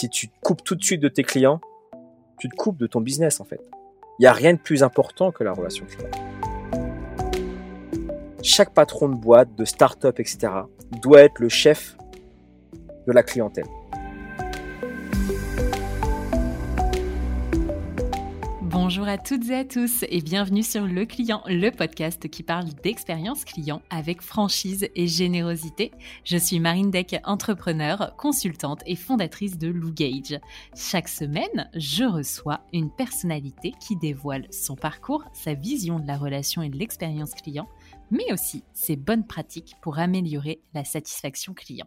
si tu te coupes tout de suite de tes clients, tu te coupes de ton business en fait. Il n'y a rien de plus important que la relation client. Chaque patron de boîte, de start-up, etc., doit être le chef de la clientèle. Bonjour à toutes et à tous et bienvenue sur Le Client, le podcast qui parle d'expérience client avec franchise et générosité. Je suis Marine Deck, entrepreneur, consultante et fondatrice de Lou Gage. Chaque semaine, je reçois une personnalité qui dévoile son parcours, sa vision de la relation et de l'expérience client, mais aussi ses bonnes pratiques pour améliorer la satisfaction client.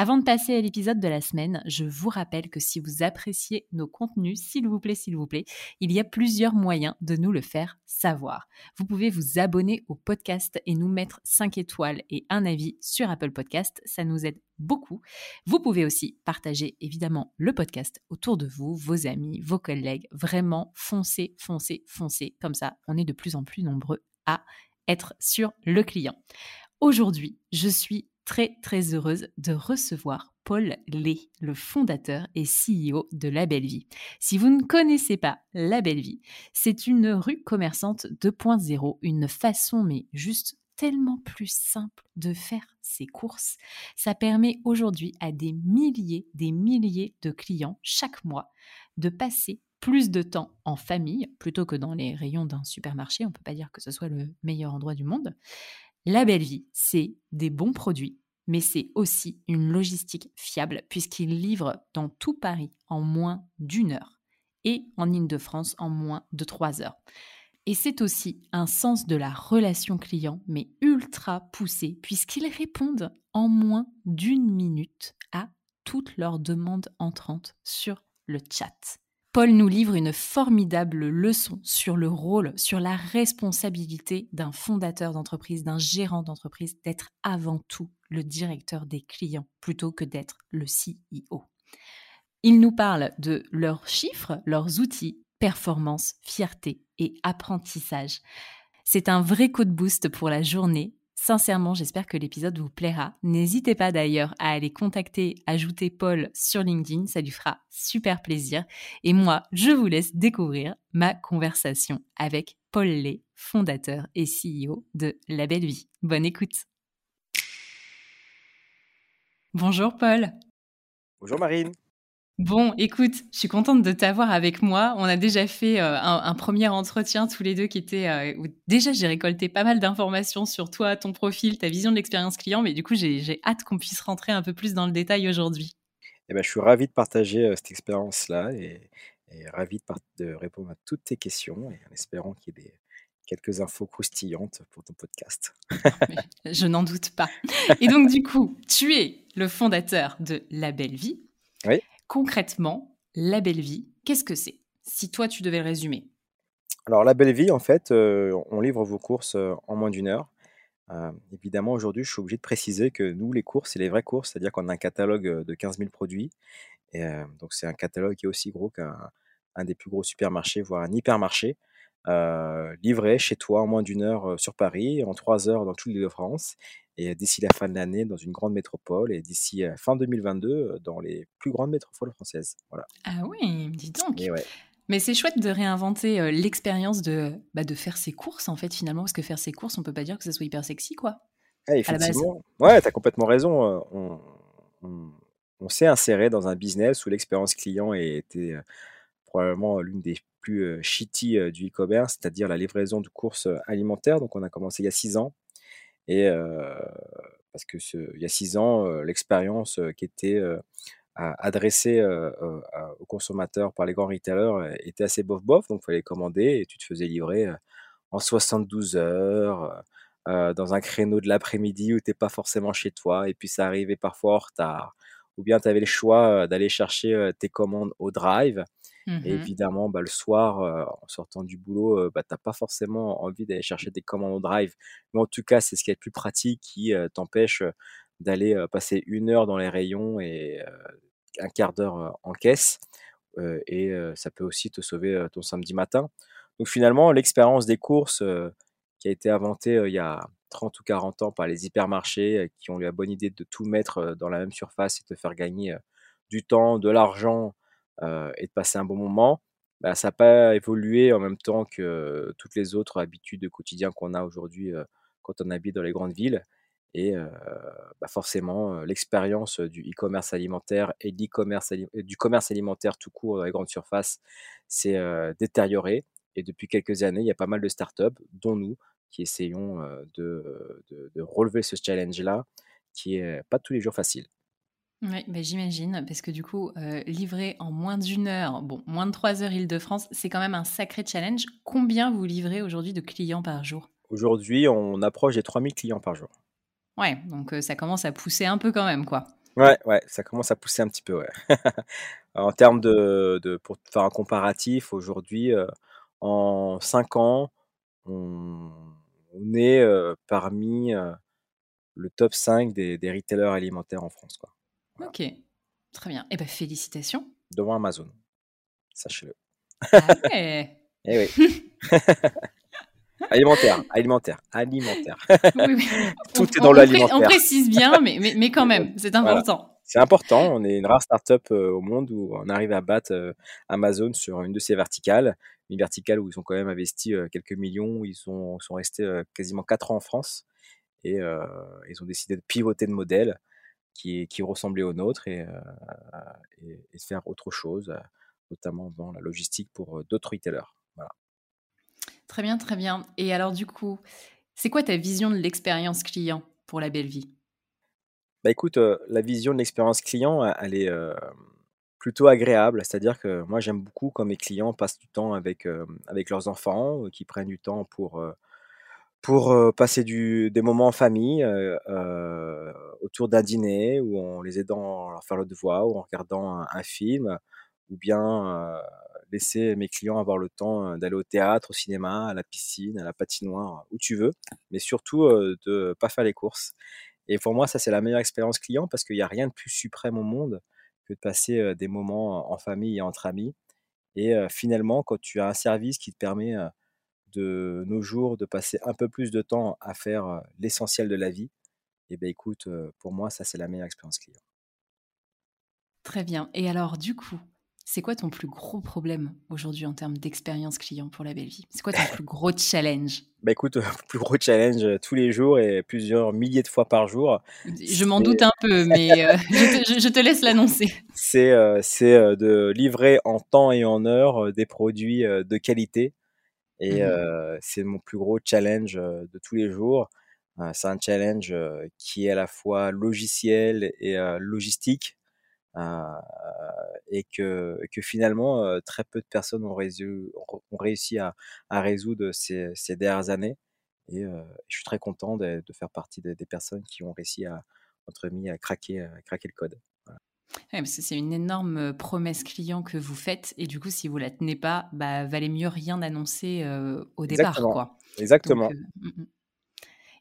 Avant de passer à l'épisode de la semaine, je vous rappelle que si vous appréciez nos contenus, s'il vous plaît, s'il vous plaît, il y a plusieurs moyens de nous le faire savoir. Vous pouvez vous abonner au podcast et nous mettre 5 étoiles et un avis sur Apple Podcast, ça nous aide beaucoup. Vous pouvez aussi partager évidemment le podcast autour de vous, vos amis, vos collègues. Vraiment, foncez, foncez, foncez. Comme ça, on est de plus en plus nombreux à être sur le client. Aujourd'hui, je suis très très heureuse de recevoir Paul Lé, le fondateur et CEO de La Belle Vie. Si vous ne connaissez pas La Belle Vie, c'est une rue commerçante 2.0, une façon mais juste tellement plus simple de faire ses courses. Ça permet aujourd'hui à des milliers, des milliers de clients chaque mois de passer plus de temps en famille plutôt que dans les rayons d'un supermarché. On ne peut pas dire que ce soit le meilleur endroit du monde. La belle vie, c'est des bons produits, mais c'est aussi une logistique fiable puisqu'il livre dans tout Paris en moins d'une heure et en Ile-de-France en moins de trois heures. Et c'est aussi un sens de la relation client, mais ultra poussé, puisqu'ils répondent en moins d'une minute à toutes leurs demandes entrantes sur le chat. Paul nous livre une formidable leçon sur le rôle, sur la responsabilité d'un fondateur d'entreprise, d'un gérant d'entreprise, d'être avant tout le directeur des clients plutôt que d'être le CEO. Il nous parle de leurs chiffres, leurs outils, performance, fierté et apprentissage. C'est un vrai coup de boost pour la journée Sincèrement, j'espère que l'épisode vous plaira. N'hésitez pas d'ailleurs à aller contacter, ajouter Paul sur LinkedIn, ça lui fera super plaisir. Et moi, je vous laisse découvrir ma conversation avec Paul Lay, fondateur et CEO de La Belle Vie. Bonne écoute. Bonjour Paul. Bonjour Marine. Bon, écoute, je suis contente de t'avoir avec moi. On a déjà fait euh, un, premier entretien tous les deux qui était euh, où déjà j'ai récolté pas mal d'informations sur toi, ton profil, ta vision de l'expérience client, mais du coup j'ai hâte qu'on puisse rentrer un peu plus dans le détail aujourd'hui. Eh ben, je suis ravi de partager euh, cette expérience-là et, ravi de, de, répondre à toutes tes questions et en espérant qu'il y ait des, quelques infos croustillantes pour ton podcast. je n'en doute pas. Et donc du coup, tu es le fondateur de La Belle Vie. Oui concrètement, la belle vie, qu'est-ce que c'est? Si toi, tu devais le résumer. Alors, la belle vie, en fait, euh, on livre vos courses euh, en moins d'une heure. Euh, évidemment, aujourd'hui, je suis obligé de préciser que nous, les courses, c'est les vraies courses, c'est-à-dire qu'on a un catalogue de 15 000 produits. Donc, c'est un catalogue qui est aussi gros qu'un des plus gros supermarchés, voire un hypermarché. Livré chez toi en moins d'une heure sur Paris, en trois heures dans toute l'île de France et d'ici la fin de l'année dans une grande métropole et d'ici fin 2022 dans les plus grandes métropoles françaises. Voilà. Ah oui, dis donc. Mais c'est chouette de réinventer l'expérience de, bah, de faire ses courses, en fait, finalement, parce que faire ses courses, on peut pas dire que ça soit hyper sexy, quoi. Ah, effectivement. Ouais, tu as complètement raison. On, on, s'est inséré dans un business où l'expérience client était probablement l'une des plus shitty du e-commerce, c'est-à-dire la livraison de courses alimentaires. Donc, on a commencé il y a six ans. Et parce que il y a six ans, l'expérience qui était adressée aux consommateurs par les grands retailers était assez bof-bof, donc il fallait commander et tu te faisais livrer en 72 heures dans un créneau de l'après-midi où tu pas forcément chez toi et puis ça arrivait parfois en retard. Ou bien tu avais le choix, d'aller chercher, tes commandes au drive et Mmh évidemment, bah, le soir, en sortant du boulot, bah, tu pas forcément envie d'aller chercher des commandes au drive. Mais en tout cas, c'est ce qui est le plus pratique qui, t'empêche, d'aller, passer une heure dans les rayons et un quart d'heure, en caisse. et ça peut aussi te sauver, ton samedi matin. Donc finalement, l'expérience des courses, qui a été inventée, il y a 30 ou 40 ans par les hypermarchés, qui ont eu la bonne idée de tout mettre, dans la même surface et te faire gagner, du temps, de l'argent, et de passer un bon moment, bah, ça n'a pas évolué en même temps que toutes les autres habitudes de quotidien qu'on a aujourd'hui, quand on habite dans les grandes villes et bah, forcément, l'expérience du e-commerce alimentaire et du commerce alimentaire tout court dans les grandes surfaces s'est, détériorée et depuis quelques années, il y a pas mal de startups, dont nous, qui essayons, de de relever ce challenge-là, qui est pas tous les jours facile. Oui, bah, j'imagine, parce que du coup, heu, livrer en moins d'une heure, bon, moins de 3 heures Île-de-France, c'est quand même un sacré challenge. Combien vous livrez aujourd'hui de clients par jour? Aujourd'hui, on approche des 3000 clients par jour. Ouais, donc heu, ça commence à pousser un peu quand même, quoi. Ouais, ouais, ça commence à pousser un petit peu, ouais. En termes de de pour faire un comparatif, aujourd'hui, heu, en 5 ans, on on est, parmi, le top 5 des des retailers alimentaires en France, quoi. OK, très bien. Et bah, félicitations. Devant Amazon, sachez-le. Ah ouais! Eh oui. Alimentaire, alimentaire, alimentaire. Oui, oui. Tout On est dans l'alimentaire. on précise bien, mais mais mais quand même, c'est Voilà. important. C'est important, on est une rare start-up, heu, au monde où on arrive à battre, heu, Amazon sur une de ses verticales. Une verticale où ils ont quand même investi, heu, quelques millions, ils sont sont restés, quasiment 4 ans en France et ils ont décidé de pivoter de modèle qui qui ressemblait au nôtre et heu et et faire autre chose, heu, notamment dans la logistique pour, heu, d'autres retailers. Voilà. Très bien, très bien. Et alors du coup, c'est quoi ta vision de l'expérience client pour la belle vie? Bah, écoute, la vision de l'expérience client, elle est, plutôt agréable. C'est-à-dire que moi, j'aime beaucoup quand mes clients passent du temps avec, avec leurs enfants, qu'ils prennent du temps pour, pour, heu, passer des moments en famille, heu heu, autour d'un dîner ou en les aidant à faire leurs devoirs ou en regardant un film ou bien, laisser mes clients avoir le temps, d'aller au théâtre, au cinéma, à la piscine, à la patinoire, où tu veux, mais surtout, de pas faire les courses. Et pour moi, ça, c'est la meilleure expérience client parce qu'il y a rien de plus suprême au monde que de passer, des moments en famille et entre amis et finalement, quand tu as un service qui te permet, de nos jours, de passer un peu plus de temps à faire, l'essentiel de la vie et beh, écoute, heu, pour moi, ça, c'est la meilleure expérience client. Très bien. Et alors du coup, c'est quoi ton plus gros problème aujourd'hui en termes d'expérience client pour la belle vie? C'est quoi ton plus gros challenge? Bah, écoute, plus gros challenge, tous les jours et plusieurs milliers de fois par jour, je m'en doute un peu, mais je te je je te laisse l'annoncer. c'est, de livrer en temps et en heure, heu, des produits, de qualité et Mmh c'est mon plus gros challenge, de tous les jours. C'est un challenge, qui est à la fois logiciel et logistique, et que que finalement, très peu de personnes ont ont réussi à à résoudre ces ces dernières années et je suis très content de de faire partie des des personnes qui ont réussi à, entre mi à craquer, heu, craquer le code. Ouais, parce que c'est une énorme, heu, promesse client que vous faites et du coup, si vous la tenez pas, bah, valait mieux rien annoncer, heu, au départ, Exactement, quoi. Exactement. heu, mmh mh.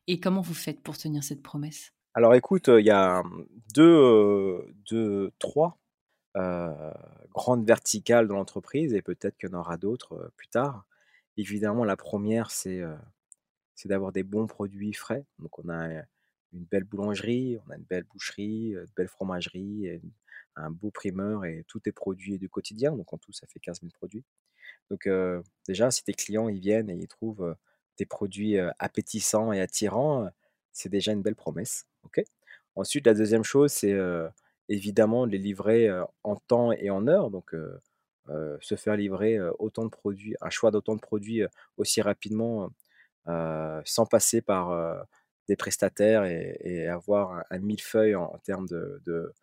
Et comment vous faites pour tenir cette promesse? Alors écoute, il y a, 2, heu, 2-3, heu, grandes verticales dans l'entreprise et peut-être qu'il y en aura d'autres, plus tard. Évidemment, la première, c'est, d'avoir des bons produits frais. Donc on a, une belle boulangerie, on a une belle boucherie, une belle fromagerie un beau primeur et tout est produit du quotidien. Donc en tout, ça fait 15 000 produits. Donc déjà, si tes clients, ils viennent et ils trouvent, tes produits, appétissants et attirants, c'est déjà une belle promesse, OK? Ensuite, la deuxième chose, c'est, évidemment de les livrer, en temps et en heure. Donc se faire livrer, autant de produits un choix d'autant de produits, aussi rapidement, sans passer par, des prestataires et et avoir un un millefeuille en en termes de de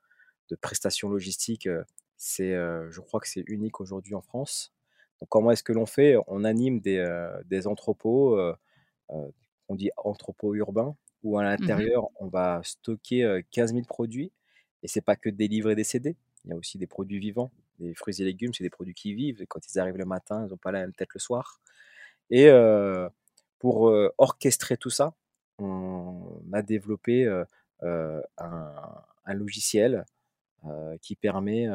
de prestations logistiques, heu, c'est, heu, je crois que c'est unique aujourd'hui en France. Donc comment est-ce que l'on fait? On anime des, des entrepôts, on dit entrepôt urbain, où à Mmh l'intérieur, on va stocker euh, 15 000 produits. Et c'est pas que des livres et des CD. Il y a aussi des produits vivants. Les fruits et légumes, c'est des produits qui vivent. Et quand ils arrivent le matin, ils n'ont pas la même tête le soir. Et euh, pour euh, orchestrer tout ça, on a développé un, logiciel qui permet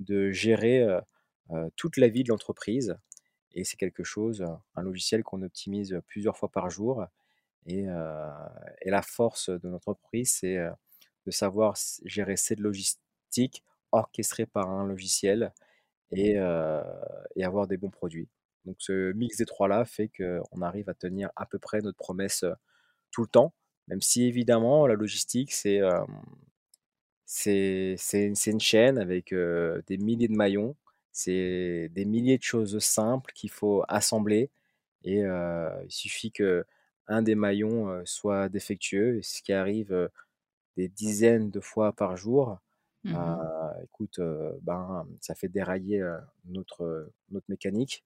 de gérer toute la vie de l'entreprise. Et c'est quelque chose, un logiciel qu'on optimise plusieurs fois par jour. Et, la force de notre entreprise, c'est de savoir gérer cette logistique orchestrée par un logiciel et, et avoir des bons produits. Donc ce mix des trois-là fait qu'on arrive à tenir à peu près notre promesse tout le temps, même si évidemment la logistique, c'est euh, c'est une chaîne avec, heu, des milliers de maillons. C'est des milliers de choses simples qu'il faut assembler et heu, il suffit qu'un des maillons, soit défectueux ce qui arrive, des dizaines de fois par jour. Heu, mh. écoute, ben, ça fait dérailler, notre, notre mécanique.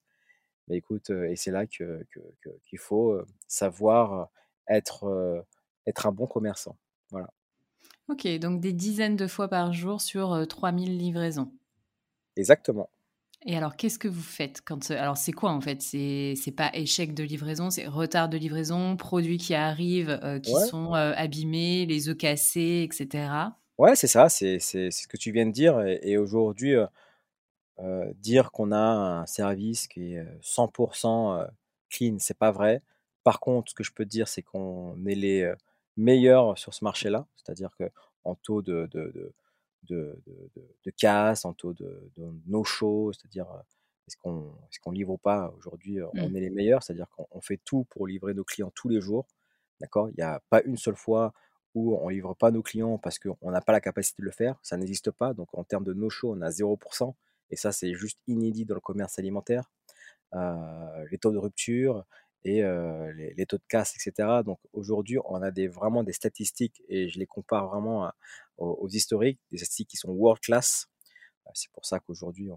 Mais écoute, et c'est là que que que qu'il faut, savoir, être, être un bon commerçant. Voilà, OK, donc des dizaines de fois par jour sur, heu, 3 000 livraisons. exactement. Et alors, qu'est-ce que vous faites quand, alors c'est quoi en fait? C'est pas échec de livraison, c'est retard de livraison, produits qui arrivent, qui Ouais. sont, abîmés, les œufs cassés et cetera? Ouais, c'est ça, c'est ce que tu viens de dire et et aujourd'hui, dire qu'on a un service qui est, heu, 100 heu, clean, c'est pas vrai. Par contre, ce que je peux te dire, c'est qu'on est les, meilleurs sur ce marché-là. C'est-à-dire qu'en taux de de de de casse, en taux de de no-show, c'est-à-dire, est-ce qu'on qu'on livre ou pas? Aujourd'hui, heu, Mmh. on est les meilleurs, c'est-à-dire qu'on on fait tout pour livrer nos clients tous les jours, d'accord? Il y a pas une seule fois où on livre pas nos clients parce qu'on n'a pas la capacité de le faire, ça n'existe pas. Donc en termes de no-show, on a 0% et ça, c'est juste inédit dans le commerce alimentaire. Les taux de rupture et les taux de casse et cetera. Donc aujourd'hui, on a des vraiment des statistiques et je les compare vraiment aux historiques, des statistiques qui sont world class. Heu, c'est pour ça qu'aujourd'hui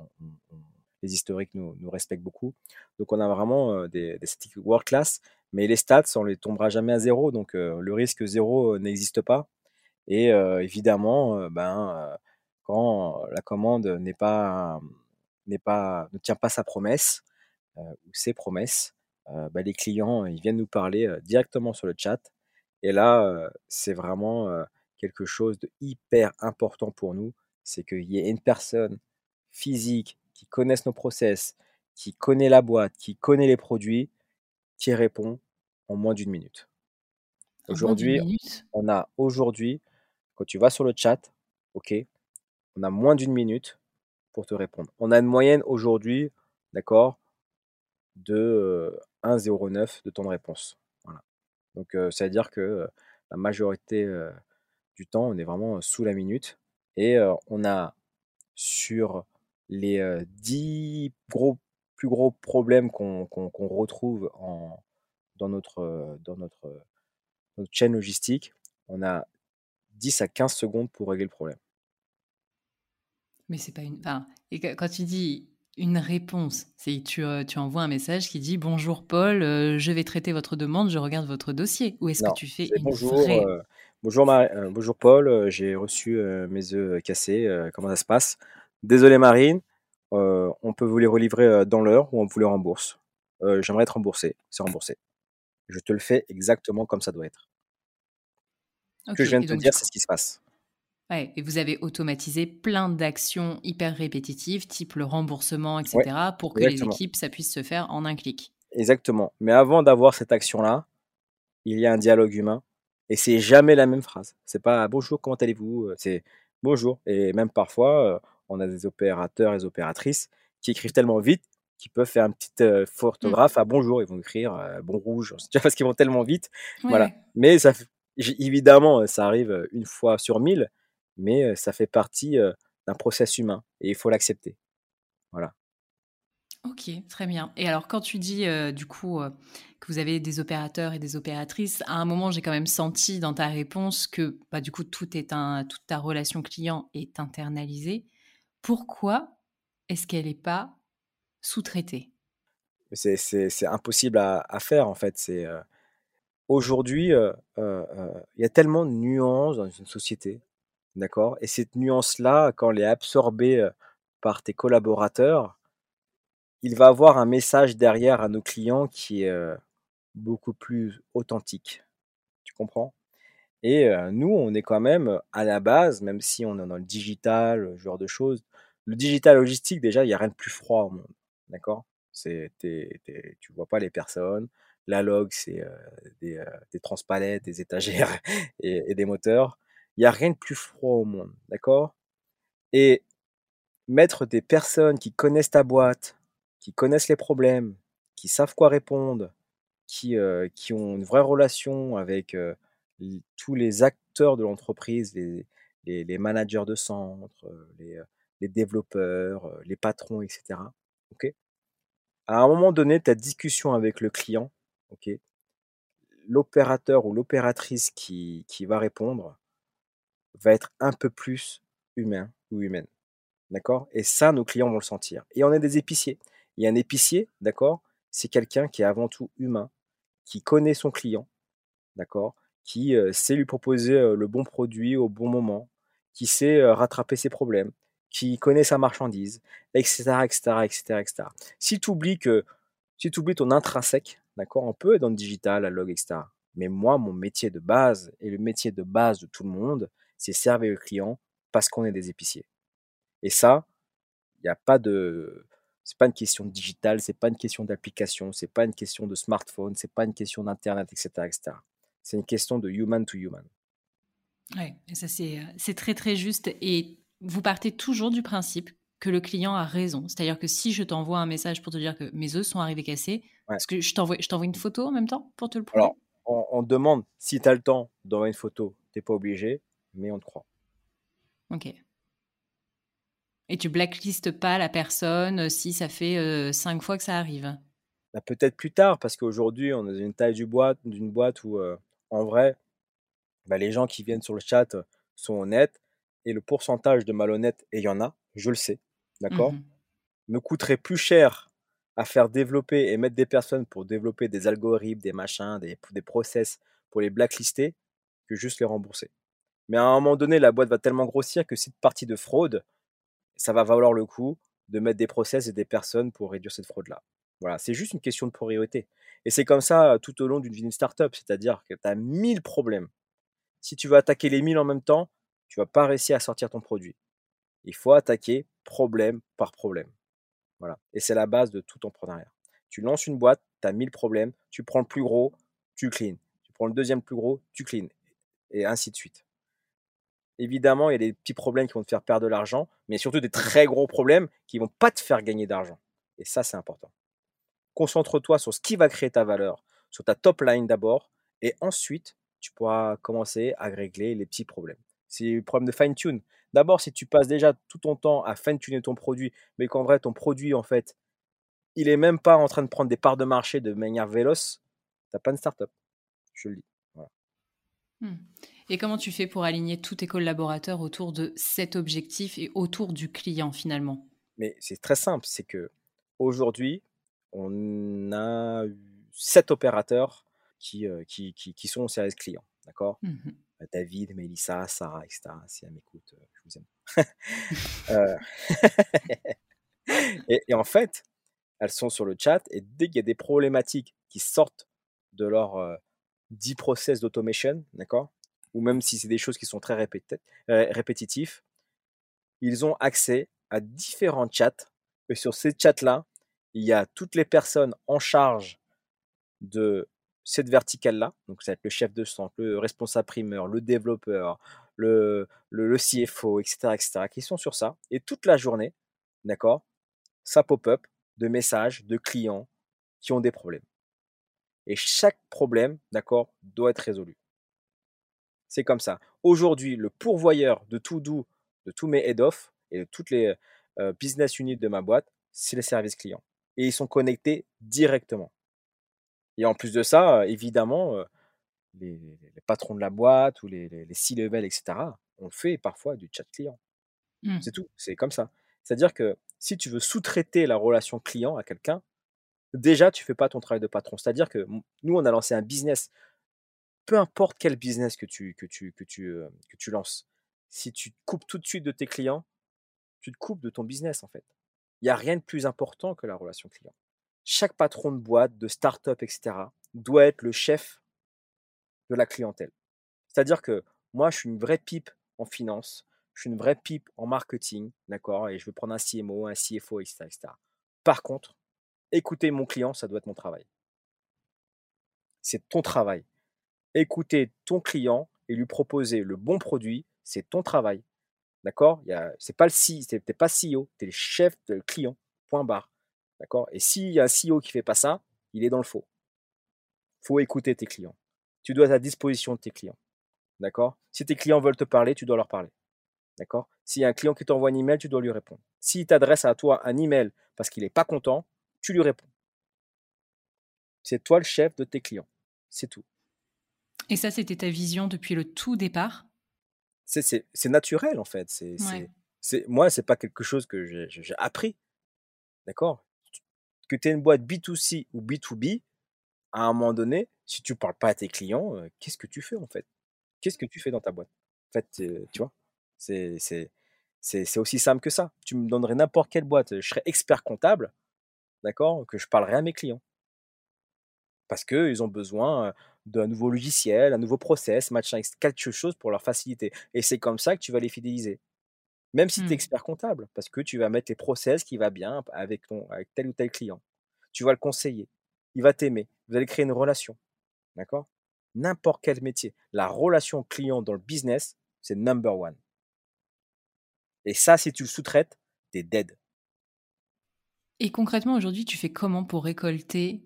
les historiques nous nous respectent beaucoup. Donc on a vraiment, des statistiques world class, mais les stats, on les tombera jamais à zéro. donc le risque zéro n'existe pas et évidemment, ben, quand la commande n'est pas, n'est pas ne tient pas sa promesse, ou ses promesses, bah, les clients, ils viennent nous parler, directement sur le chat et là, c'est vraiment, quelque chose de hyper important pour nous. C'est qu'il y ait une personne physique qui connaisse nos process, qui connaît la boîte, qui connaît les produits, qui répond en moins d'une minute. Aujourd'hui, on a aujourd'hui, quand tu vas sur le chat, OK, on a moins d'une minute pour te répondre. On a une moyenne aujourd'hui, d'accord, de, 1,09 de temps de réponse. Voilà. Donc, ça veut dire que, la majorité, du temps, on est vraiment, sous la minute et on a sur les, heu, 10 gros plus gros problèmes qu'on retrouve dans notre, chaîne logistique, on a 10 à 15 secondes pour régler le problème. Mais c'est pas une enfin quand tu dis une réponse, c'est tu, heu, tu envoies un message qui dit: «Bonjour Paul, heu, je vais traiter votre demande, je regarde votre dossier» ou est-ce que tu fais une bonjour, vraie heu, bonjour bonjour Paul, j'ai reçu, mes œufs cassés, comment ça se passe? Désolé Marine, on peut vous les relivrer, dans l'heure ou on vous les rembourse. J'aimerais être remboursé, c'est remboursé. Je te le fais exactement comme ça doit être. Ce que je viens de te dire, c'est ce qui se passe. Ouais et vous avez automatisé plein d'actions hyper répétitives, type le remboursement et Ouais, cetera, pour que les équipes, ça puisse se faire en un clic? exactement. Mais avant d'avoir cette action-là, il y a un dialogue humain et c'est jamais la même phrase. C'est pas: «Bonjour, comment allez-vous?» heu, c'est: «Bonjour» et même parfois, heu, on a des opérateurs et des opératrices qui écrivent tellement vite qu'ils peuvent faire une petite, faute Mmh. d'orthographe à bonjour. Ils vont écrire, bon rouge? Parce qu'ils vont tellement vite, Ouais, voilà. Mais ça évidemment, ça arrive, 1 fois sur 1000, mais ça fait partie, d'un process humain et il faut l'accepter. Voilà. OK, très bien. Et alors quand tu dis, du coup, que vous avez des opérateurs et des opératrices, à un moment, j'ai quand même senti dans ta réponse que, bah, du coup, tout est un toute ta relation client est internalisée. Pourquoi est-ce qu'elle est pas sous-traitée? C'est impossible à à faire en fait, c'est, Aujourd'hui, il y a tellement de nuances dans une société, d'accord? Et cette nuance-là, quand elle est absorbée, par tes collaborateurs il va avoir un message derrière à nos clients qui est, beaucoup plus authentique. Tu comprends? Et nous, on est quand même, à la base, même si on est dans le digital, ce genre de choses, le digital logistique, déjà, il y a rien de plus froid au monde, d'accord? C'est tu vois pas les personnes. La log, c'est, des, des transpalettes, des étagères et des moteurs. Il y a rien de plus froid au monde, d'accord? Et mettre des personnes qui connaissent ta boîte, qui connaissent les problèmes, qui savent quoi répondre, qui, heu, qui ont une vraie relation avec, heu, l tous les acteurs de l'entreprise, les les les managers de centre, les, heu, les développeurs, les patrons et cetera, OK? À un moment donné, ta discussion avec le client, OK? L'opérateur ou l'opératrice qui qui va répondre va être un peu plus humain ou humaine, d'accord? Et ça, nos clients vont le sentir et on est des épiciers. Et un épicier, d'accord? C'est quelqu'un qui est avant tout humain, qui connaît son client, d'accord? Qui, heu, sait lui proposer, heu, le bon produit au bon moment, qui sait, heu, rattraper ses problèmes, qui connaît sa marchandise et cetera et cetera et cetera et cetera. Si tu oublies que si tu oublies ton intrinsèque, d'accord? On peut être dans le digital, la log et cetera. Mais moi, mon métier de base et le métier de base de tout le monde, c'est servir le client parce qu'on est des épiciers. Et ça, il y a pas de c'est pas une question de digital, c'est pas une question d'application, c'est pas une question de smartphone, c'est pas une question d'internet et cetera et cetera. C'est une question de human to human. Ouais et ça c'est, heu, c'est très, très juste et vous partez toujours du principe que le client a raison? C'est-à-dire que si je t'envoie un message pour te dire que mes œufs sont arrivés cassés, Ouais. est-ce que je t'envoie je t'envoie une photo en même temps pour te le Alors, prouver? on on demande si tu as le temps d'envoyer une photo, tu es pas obligé, mais on te croit. OK. Et tu blacklistes pas la personne, heu, si ça fait, heu, 5 fois que ça arrive? Bah, peut-être plus tard parce qu'aujourd'hui on est dans une taille du boîte d'une boîte où, heu, en vrai, bah, les gens qui viennent sur le chat, sont honnêtes et le pourcentage de malhonnêtes et il y en a, je le sais, d'accord? mh. Me coûterait plus cher à faire développer et mettre des personnes pour développer des algorithmes, des machins, des des process pour les blacklister que juste les rembourser. Mais à un moment donné, la boîte va tellement grossir que cette partie de fraude, ça va valoir le coup de mettre des process et des personnes pour réduire cette fraude-là. Voilà, c'est juste une question de priorité et c'est comme ça, tout au long d'une vie d'une start-up, c'est-à-dire que tu as 1000 problèmes. Si tu veux attaquer les 1000 en même temps, tu vas pas réussir à sortir ton produit. Il faut attaquer problème par problème. Voilà et c'est la base de tout entrepreneuriat. Tu lances une boîte, tu as 1000 problèmes, tu prends le plus gros, tu clean. Tu prends le 2e plus gros, tu clean et ainsi de suite. Évidemment, il y a des petits problèmes qui vont te faire perdre de l'argent, mais surtout des très gros problèmes qui vont pas te faire gagner d'argent et ça, c'est important. Concentre-toi sur ce qui va créer ta valeur, sur ta top line d'abord et ensuite tu pourras commencer à régler les petits problèmes. C'est le problème de fine tune. D'abord, si tu passes déjà tout ton temps à fine tuner ton produit, mais qu'en vrai ton produit, en fait, il est même pas en train de prendre des parts de marché de manière véloce, tu as pas une start-up. Je le dis. Mmh et comment tu fais pour aligner tous tes collaborateurs autour de cet objectif et autour du client, finalement? Mais c'est très simple, c'est qu'aujourd'hui, on a 7 opérateurs qui, heu, qui qui qui sont au service client, d'accord? Mmh mh. Heu, David, Mélissa, Sarah et cetera, si elles m'écoutent, heu, je vous aime. Et et en fait, elles sont sur le chat et dès qu'il y a des problématiques qui sortent de leur, heu, dit process d'automation, d'accord? Ou même si c'est des choses qui sont très heu, répétitifs ils ont accès à différents chats et sur ces chats-là, il y a toutes les personnes en charge de cette verticale-là, donc ça va être le chef de centre, le responsable primeur, le développeur, le le CFO et cetera et cetera, qui sont sur ça. Et toute la journée, d'accord, ça pop-up de messages de clients qui ont des problèmes. Et chaque problème, d'accord, doit être résolu. C'est comme ça. Aujourd'hui, le pourvoyeur de To Do, de tous mes head of et de toutes les, business units de ma boîte, c'est les services clients et ils sont connectés directement et en plus de ça, évidemment, les les patrons de la boîte ou les les les C-level et cetera, on fait parfois du chat client. Mmh. C'est tout, c'est comme ça. C'est-à-dire que si tu veux sous-traiter la relation client à quelqu'un, déjà tu fais pas ton travail de patron. C'est-à-dire que nous, on a lancé un business peu importe quel business que tu, que tu, que tu, euh, que tu lances, si tu te coupes tout de suite de tes clients, tu te coupes de ton business en fait. Il n'y a rien de plus important que la relation client. Chaque patron de boîte, de start-up, etc., doit être le chef de la clientèle. C'est-à-dire que moi, je suis une vraie pipe en finance, je suis une vraie pipe en marketing, d'accord, et je veux prendre un CMO, un CFO, etc., etc. Par contre, écouter mon client, ça doit être mon travail. C'est ton travail. Écouter ton client et lui proposer le bon produit, c'est ton travail. D'accord? C'est pas le CEO, t'es pas CEO, tu es le chef de client. Point barre. D'accord? Et s'il y a un CEO qui fait pas ça, il est dans le faux. faut écouter tes clients. Tu dois être à disposition de tes clients. D'accord? Si tes clients veulent te parler, tu dois leur parler. D'accord? S'il y a un client qui t'envoie un email, tu dois lui répondre. S'il t'adresse à toi un email parce qu'il n'est pas content, tu lui réponds. C'est toi le chef de tes clients. C'est tout. Et ça, c'était ta vision depuis le tout départ? C'est naturel, en fait. C'est c'est moi, c'est pas quelque chose que j'ai appris. D'accord? Que tu aies une boîte B2C ou B2B, à un moment donné, si tu ne parles pas à tes clients, euh, qu'est-ce que tu fais, en fait? Qu'est-ce que tu fais dans ta boîte? En fait, tu vois, c'est aussi simple que ça. Tu me donnerais n'importe quelle boîte, je serais expert comptable, d'accord? Que je parlerai à mes clients. Parce qu'ils ont besoin d'un nouveau logiciel, un nouveau process, machin, quelque chose pour leur faciliter. Et c'est comme ça que tu vas les fidéliser. Même si tu es mmh. expert comptable, parce que tu vas mettre les process qui va bien avec, ton, avec tel ou tel client. Tu vas le conseiller. Il va t'aimer. Vous allez créer une relation. D'accord? N'importe quel métier. La relation client dans le business, c'est number one. Et ça, si tu le sous-traites, t'es dead. Et concrètement, aujourd'hui, tu fais comment pour récolter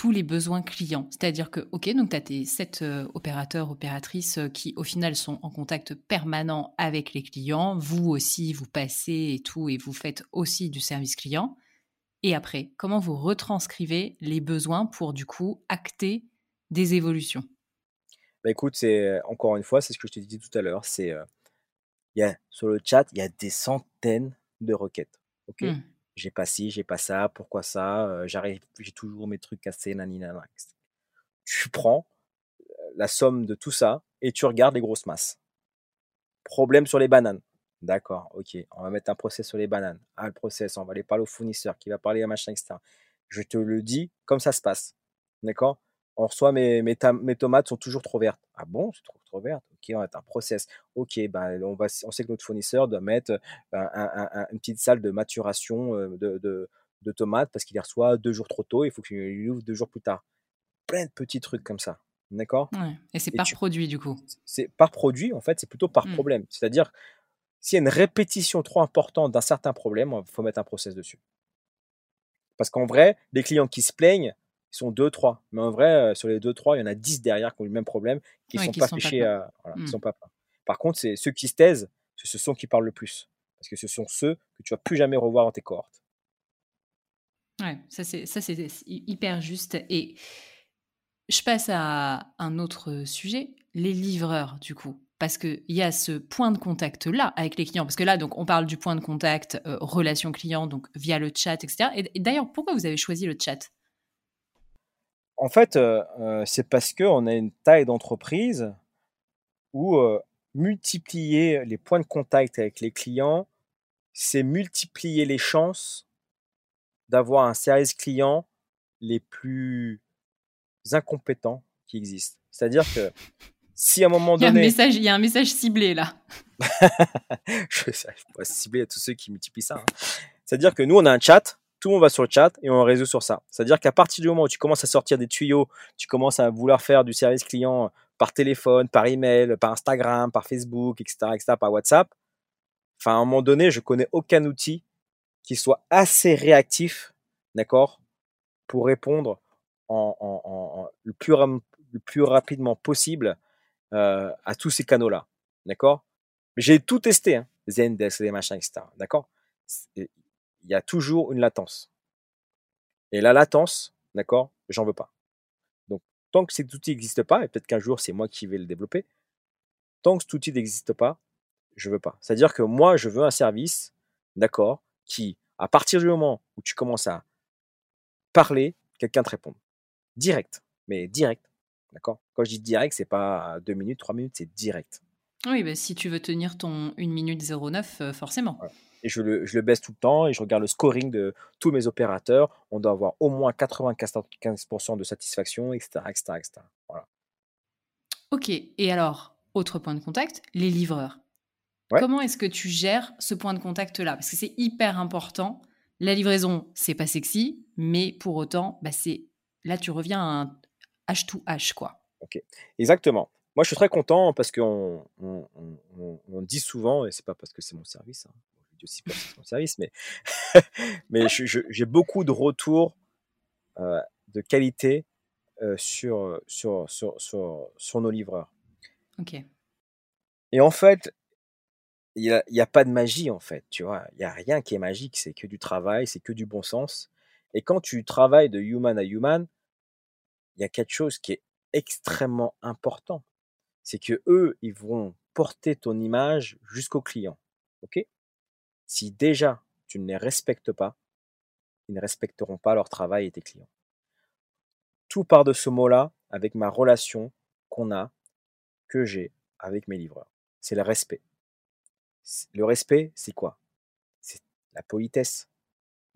tous les besoins clients. C'est-à-dire que, OK, donc tu as tes sept euh, opérateurs, opératrices euh, qui, au final, sont en contact permanent avec les clients. Vous aussi, vous passez et tout, et vous faites aussi du service client. Et après, comment vous retranscrivez les besoins pour, du coup, acter des évolutions? Bah écoute, c'est encore une fois, c'est ce que je t'ai dit tout à l'heure, c'est euh, sur le chat, il y a des centaines de requêtes. OK? Mmh j'ai pas ci, j'ai pas ça, pourquoi ça, j'arrive, j'ai toujours mes trucs cassés, nanina. Tu prends la somme de tout ça et tu regardes les grosses masses. Problème sur les bananes. D'accord, ok, on va mettre un process sur les bananes. Ah, le process, on va aller parler au fournisseur qui va parler à machin, etc. Je te le dis comme ça se passe. D'accord? On reçoit mes, mes, tomates sont toujours trop vertes. Ah bon, c'est trop, trop verte. Ok, on a un process. Ok, ben on, va, on sait que notre fournisseur doit mettre une petite salle de maturation de, tomates parce qu'il les reçoit deux jours trop tôt. Il faut qu'il ouvre deux jours plus tard. Plein de petits trucs comme ça. D'accord? Et c'est par produit du coup C'est par produit, en fait, c'est plutôt par mmh. problème. C'est-à-dire, s'il y a une répétition trop importante d'un certain problème, il faut mettre un process dessus. Parce qu'en vrai, les clients qui se plaignent, ils sont 2-3. Mais en vrai, euh, sur les 2-3, il y en a 10 derrière qui ont le même problème, qui ne sont, pas fichés à. Voilà, sont pas Par contre, c'est ceux qui se taisent, ce sont qui parlent le plus. Parce que ce sont ceux que tu vas plus jamais revoir dans tes cohortes. Ouais, ça c'est, ça c'est hyper juste. Et je passe à un autre sujet, les livreurs du coup. Parce qu'il y a ce point de contact-là avec les clients. Parce que là, donc, on parle du point de contact euh, relation client, donc via le chat, etc. et d'ailleurs, pourquoi vous avez choisi le chat? En fait, euh, euh, c'est parce qu'on a une taille d'entreprise où euh, multiplier les points de contact avec les clients, c'est multiplier les chances d'avoir un service client les plus incompétents qui existent. C'est-à-dire que si à un moment donné... Il y a un message, ciblé là. je sais pas cibler à tous ceux qui multiplient ça. Hein. C'est-à-dire que nous, on a un chat tout le monde va sur le chat et on résout sur ça. C'est-à-dire qu'à partir du moment où tu commences à sortir des tuyaux, tu commences à vouloir faire du service client par téléphone, par email, par Instagram, par Facebook, etc., etc., par WhatsApp, enfin, à un moment donné, je connais aucun outil qui soit assez réactif, d'accord, pour répondre en, le, plus, le, plus, rapidement possible euh, à tous ces canaux-là, d'accord J'ai tout testé, hein, Zendesk, les machins, etc., d'accord il y a toujours une latence. Et la latence, d'accord, j'en veux pas. Donc, tant que cet outil n'existe pas, et peut-être qu'un jour c'est moi qui vais le développer, tant que cet outil n'existe pas, je veux pas. C'est-à-dire que moi, je veux un service, d'accord, qui, à partir du moment où tu commences à parler, quelqu'un te répond. Direct, mais direct. D'accord Quand je dis direct, c'est pas 2 minutes, 3 minutes, c'est direct. Oui, bah, si tu veux tenir ton 1 minute 09, heu, forcément. Voilà et je le je le baisse tout le temps et je regarde le scoring de tous mes opérateurs. On doit avoir au moins 95 de satisfaction et cetera et cetera et cetera. Voilà. OK et alors, autre point de contact, les livreurs. Ouais. Comment est-ce que tu gères ce point de contact-là? Parce que c'est hyper important. La livraison, c'est pas sexy, mais pour autant, bah, c'est là, tu reviens à un H to H, quoi. OK. Exactement. Moi, je suis très content parce qu'on on on on on dit souvent et c'est pas parce que c'est mon service, hein, que c'est mon service, mais mais j'ai beaucoup de retours, heu, de qualité, heu, sur, sur sur sur sur nos livreurs. OK. Et en fait, il y a y a pas de magie, en fait, tu vois? Il y a rien qui est magique, c'est que du travail, c'est que du bon sens et quand tu travailles de human à human, il y a quelque chose qui est extrêmement important. C'est qu'eux, ils vont porter ton image jusqu'au client, OK? Si déjà tu ne les respectes pas, ils ne respecteront pas leur travail et tes clients. Tout part de ce mot-là avec ma relation qu'on a, que j'ai avec mes livreurs. C'est le respect. Le respect, c'est quoi? C'est la politesse,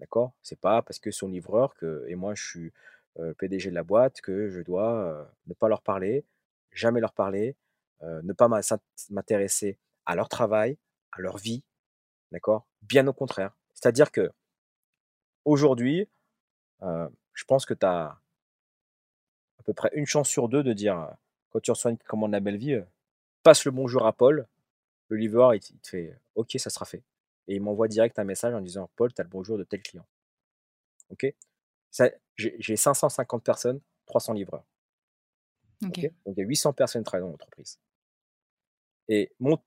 d'accord? C'est pas parce que son livreur que et moi je suis, heu, PDG de la boîte que je dois, heu, ne pas leur parler, jamais leur parler, heu, ne pas m'intéresser à leur travail, à leur vie, d'accord? Bien au contraire. C'est-à-dire qu'aujourd'hui, heu, je pense que tu as à peu près une chance sur 2 de dire, heu, quand tu reçois une commande La Belle Vie, heu: «Passe le bonjour à Paul». Le livreur, il te fait: «OK, ça sera fait» et il m'envoie direct un message en disant: «Paul, tu as le bonjour de tel client». OK? J'ai j'ai 550 personnes, 300 livreurs. Donc il y a 800 personnes qui travaillent dans l'entreprise. Et mon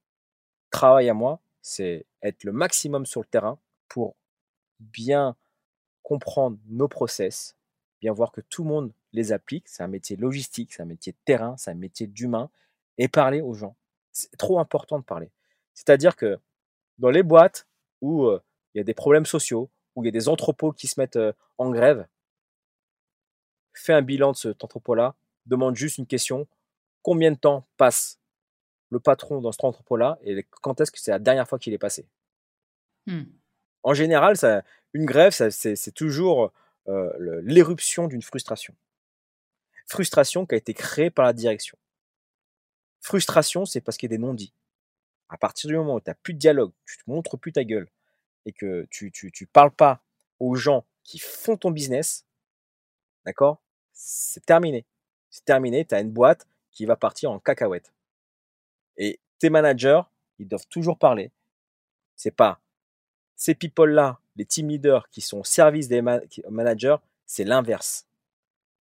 travail à moi, c'est être le maximum sur le terrain pour bien comprendre nos process, bien voir que tout le monde les applique. C'est un métier logistique, c'est un métier de terrain, c'est un métier d'humain et parler aux gens. C'est trop important de parler. C'est-à-dire que dans les boîtes où, heu, il y a des problèmes sociaux, où il y a des entrepôts qui se mettent, heu, en grève fais un bilan de cet entrepôt-là, demande juste une question: «Combien de temps passe le patron dans cet entrepôt-là et quand est-ce que c'est la dernière fois qu'il est passé?» Mmh. En général, ça une grève, ça c'est c'est toujours, le l'éruption d'une frustration. Frustration qui a été créée par la direction. Frustration, c'est parce qu'il y a des non-dits. À partir du moment où tu as plus de dialogue, tu te montres plus ta gueule et que tu tu tu parles pas aux gens qui font ton business, d'accord? C'est terminé. C'est terminé, tu as une boîte qui va partir en cacahuète. Et tes managers, ils doivent toujours parler. C'est pas ces people-là, les team leaders qui sont au service des managers, c'est l'inverse.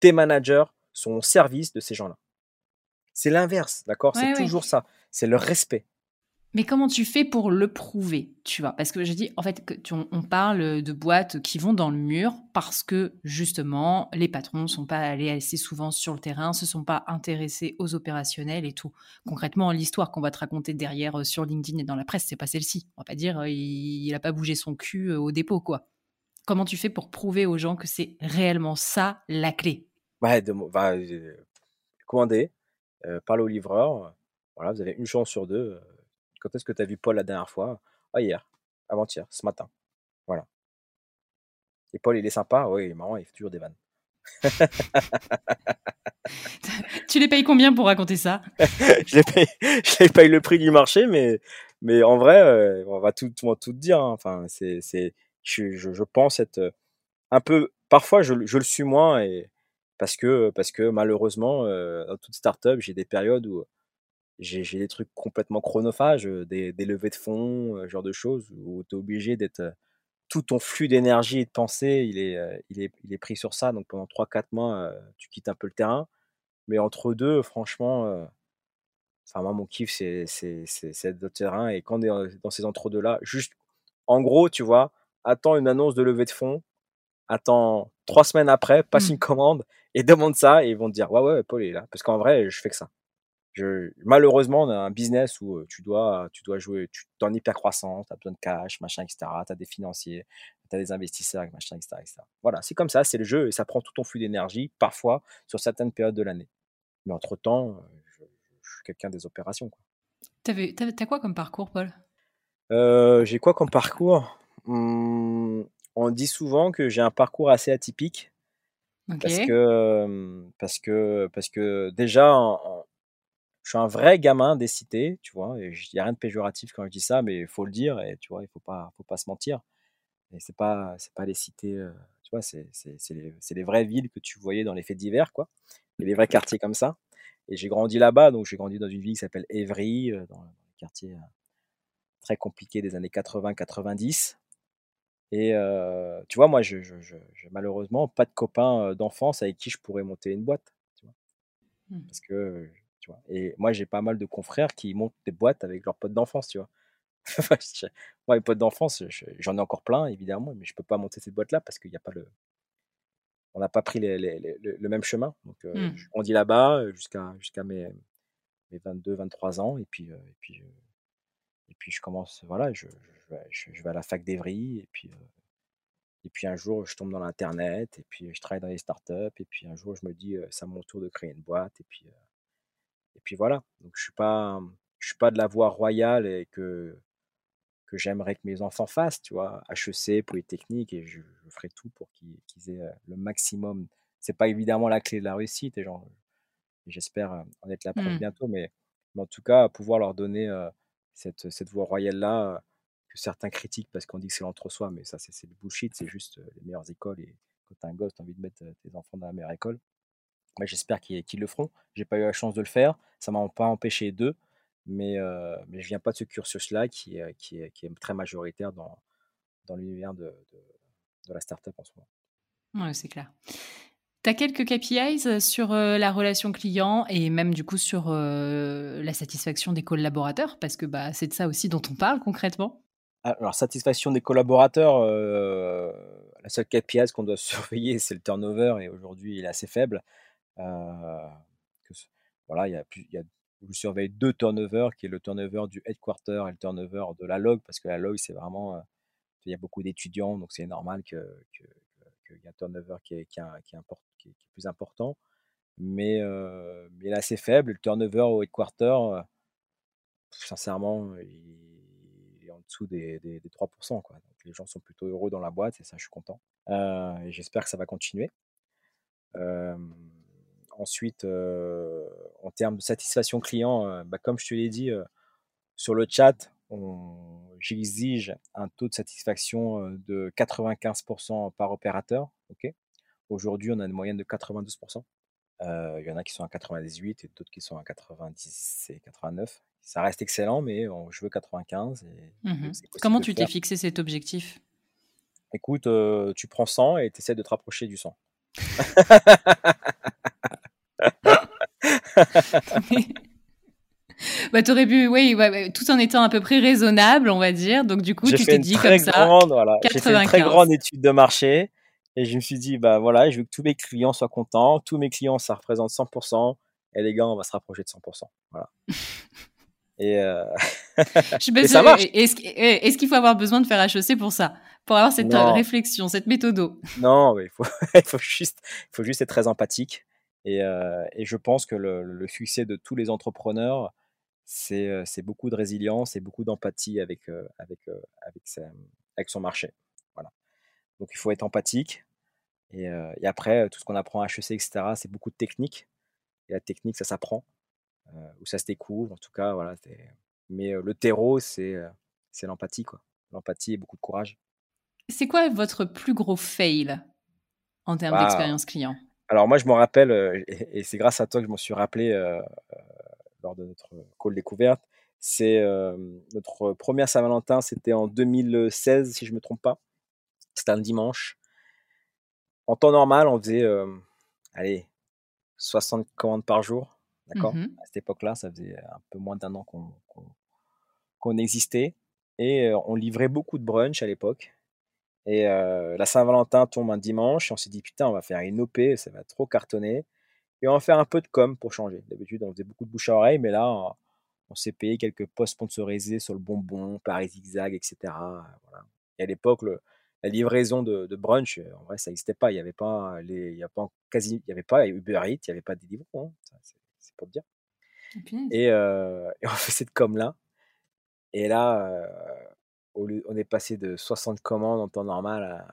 Tes managers sont au service de ces gens-là. C'est l'inverse, d'accord? Ouais, C'est toujours ça, c'est le respect. Mais comment tu fais pour le prouver, tu vois? Parce que je dis, en fait, que on parle, de boîtes qui vont dans le mur parce que, justement, les patrons sont pas allés assez souvent sur le terrain, se sont pas intéressés aux opérationnels et tout. Concrètement, l'histoire qu'on va te raconter derrière, heu, sur LinkedIn et dans la presse, c'est pas celle-ci. On va pas dire, heu, il il a pas bougé son cul, heu, au dépôt, quoi. Comment tu fais pour prouver aux gens que c'est réellement ça, la clé? Ouais, de bah, parler au livreur, voilà, vous avez une chance sur 2, heu, quand est-ce que tu as vu Paul la dernière fois? Ah hier, avant-hier, ce matin, voilà. Et Paul, il est sympa? Oui, il est marrant, il fait toujours des vannes. Tu les payes combien pour raconter ça? Je les paye je les paye le prix du marché, mais mais en vrai, heu, on va tout tout te dire, hein, enfin, c'est c'est je je pense être, heu, un peu parfois je le je le suis moins et parce que, parce que malheureusement, heu, dans toute start-up, j'ai des périodes où j'ai des trucs complètement chronophages, des des levées de fonds, ce genre de choses où tu es obligé d'être, tout ton flux d'énergie et de pensée, il est, il est il est pris sur ça, donc pendant 3-4 mois, tu quittes un peu le terrain. Mais entre 2, franchement, enfin moi mon kiff c'est être de terrain et quand on est, dans ces entre 2 là, juste en gros, tu vois, attends une annonce de levée de fonds, attends 3 semaines après, passe Mmh. une commande et demande ça et ils vont te dire: «Ouais, ouais, Paul est là». Parce qu'en vrai, je fais que ça. Je malheureusement, on a un business où, tu dois tu dois jouer, tu tu es en hypercroissance, tu as besoin de cash, machin et cetera, tu as des financiers, tu as des investisseurs, machin et cetera et cetera. Voilà, c'est comme ça, c'est le jeu et ça prend tout ton flux d'énergie, parfois, sur certaines périodes de l'année. Mais entre-temps, je, je suis quelqu'un des opérations. T'avais- t'as quoi comme parcours, Paul? Euh, j'ai quoi comme parcours? Hum, On dit souvent que j'ai un parcours assez atypique Ok. parce que, euh, parce que, parce que déjà, en- je suis un vrai gamin des cités, tu vois. Il n'y a rien de péjoratif quand je dis ça, mais il faut le dire et tu vois, il faut pas, faut pas se mentir. Et c'est pas, c'est pas les cités, euh, tu vois, c'est, c'est, c'est les, c'est les vraies villes que tu voyais dans les faits divers, quoi. Et les vrais quartiers comme ça. Et j'ai grandi là-bas, donc j'ai grandi dans une ville qui s'appelle Évry, euh, dans le quartier euh, très compliqué des années 80-90. Et tu vois, moi, je, je, je, je- malheureusement pas de copains d'enfance avec qui je pourrais monter une boîte, tu vois, Hmm. parce que, tu vois. Et moi, j'ai pas mal de confrères qui montent des boîtes avec leurs potes d'enfance, tu vois. Moi, les potes d'enfance, je- j'en ai encore plein, évidemment, mais je peux pas monter cette boîte-là parce qu'il n'y a pas le, on n'a pas pris les- les- les- le, le même chemin. Donc, euh, je grandis là-bas euh, jusqu'à jusqu'à mes, mes 22, 23 ans, et puis, euh, et puis, euh, et puis je commence, voilà, je, je, vais, je- je vais à la fac d'Evry, et puis, et puis un jour, je tombe dans l'internet, et puis je travaille dans les startups, et puis un jour, je me dis, c'est à mon tour de créer une boîte, et puis, et puis voilà. Donc, je suis pas, je suis pas de la voie royale et que que j'aimerais que mes enfants fassent, tu vois, HEC, Polytechnique, et je, je ferai tout pour qu'ils aient euh, le maximum. C'est pas évidemment la clé de la réussite, et j'espère euh, en être la preuve Hmm. bientôt, mais, mais en tout cas, pouvoir leur donner euh, cette, cette voie royale-là, euh, que certains critiquent parce qu'on dit que c'est l'entre-soi, mais ça, c'est du bullshit, c'est juste euh, les meilleures écoles, et quand t'as un gosse, t'as envie de mettre tes enfants dans la meilleure école. Moi, j'espère qu'ils le feront. J'ai pas eu la chance de le faire, ça m'a pas empêché d'eux, mais, euh, mais je viens pas de ce cursus-là qui, est- qui, qui est très majoritaire dans, dans l'univers de, de, de la startup en ce moment. Ouais, c'est clair. Tu as quelques KPIs sur euh, la relation client et même du coup sur euh, la satisfaction des collaborateurs? Parce que bah, c'est de ça aussi dont on parle concrètement. Alors, satisfaction des collaborateurs, euh, la seule KPI qu'on doit surveiller, c'est le turnover, et aujourd'hui, il est assez faible. Euh, voilà, il y a plus, il y a, je surveille deux turnovers, qui est le turnover du headquarter et le turnover de la log, parce que la log, c'est vraiment, euh, il y a beaucoup d'étudiants, donc c'est normal que, que, que- qu'il y ait un turnover qui est, qui est, qui est plus important. Mais, euh, mais il est assez faible. Le turnover au headquarter, euh, sincèrement, il est en dessous des, des, des 3%. Quoi. Les gens sont plutôt heureux dans la boîte et ça, je suis content. J'espère que ça va continuer. Ensuite, euh, en termes de satisfaction client, euh, bah, comme je te l'ai dit, euh, sur le chat, j'exige un taux de satisfaction de 95% par opérateur. ok? Aujourd'hui, on a une moyenne de 92%. Euh, Il y en a qui sont à 98 et d'autres qui sont à 90 et 89. Ça reste excellent, mais on- je veux 95. Et possible Comment tu t'es fixé cet objectif? Écoute, euh, tu prends 100 et tu essaies de te rapprocher du 100. bah, T'aurais pu, oui, ouais, tout en étant à peu près raisonnable, on va dire. Donc du coup, tu t'es dit comme ça. voilà, j'ai fait une très 95. grande étude de marché et je me suis dit, bah voilà, je veux que tous mes clients soient contents. Tous mes clients, ça représente 100%. Et les gars, on va se rapprocher de 100%. Voilà. Et, euh, Je et ça marche. Est-ce est qu'il faut avoir besoin de faire HEC pour ça? Pour avoir cette euh, Non. réflexion, cette méthode Non, mais il faut, il faut juste, il faut juste être très empathique. Et, et je pense que le, le succès de tous les entrepreneurs, c'est beaucoup de résilience et beaucoup d'empathie avec, euh, avec, avec, sa- avec son marché. Voilà. Donc il faut être empathique. Et, et après, tout ce qu'on apprend à HEC, etc., c'est beaucoup de technique. Et la technique, ça s'apprend, euh, ou ça se découvre. En tout cas, voilà. Mais euh, le terreau, c'est euh, l'empathie, quoi. L'empathie et beaucoup de courage. C'est quoi votre plus gros fail en termes d'expérience client? Alors moi, je me rappelle, euh, et, et c'est grâce à toi que je m'en suis rappelé euh, euh, lors de notre call découverte. C'est euh, notre première Saint-Valentin, c'était en 2016, si je me trompe pas. C'était un dimanche. En temps normal, on faisait, euh, allez, 60 commandes par jour, d'accord? Mhm. À cette époque-là, ça faisait un peu moins d'un an qu'on existait. Et on livrait beaucoup de brunch à l'époque. Et euh, la Saint-Valentin tombe un dimanche, et on s'est dit, putain, on va faire une OP, ça va trop cartonner. Et on va faire un peu de com pour changer. D'habitude, on faisait beaucoup de bouche à oreille, mais là, on, on s'est payé quelques posts sponsorisés sur le bonbon, Paris Zigzag, etc. Voilà. Et à l'époque, la livraison de, de brunch, euh, en vrai, ça n'existait pas. Il n'y avait pas les, il y a pas quasi, il y avait pas Uber Eats, il n'y avait pas des livres. hein. C'est- pour te dire. Et, euh, et on fait cette com-là. Et là, euh, au lieu- on est passé de 60 commandes en temps normal à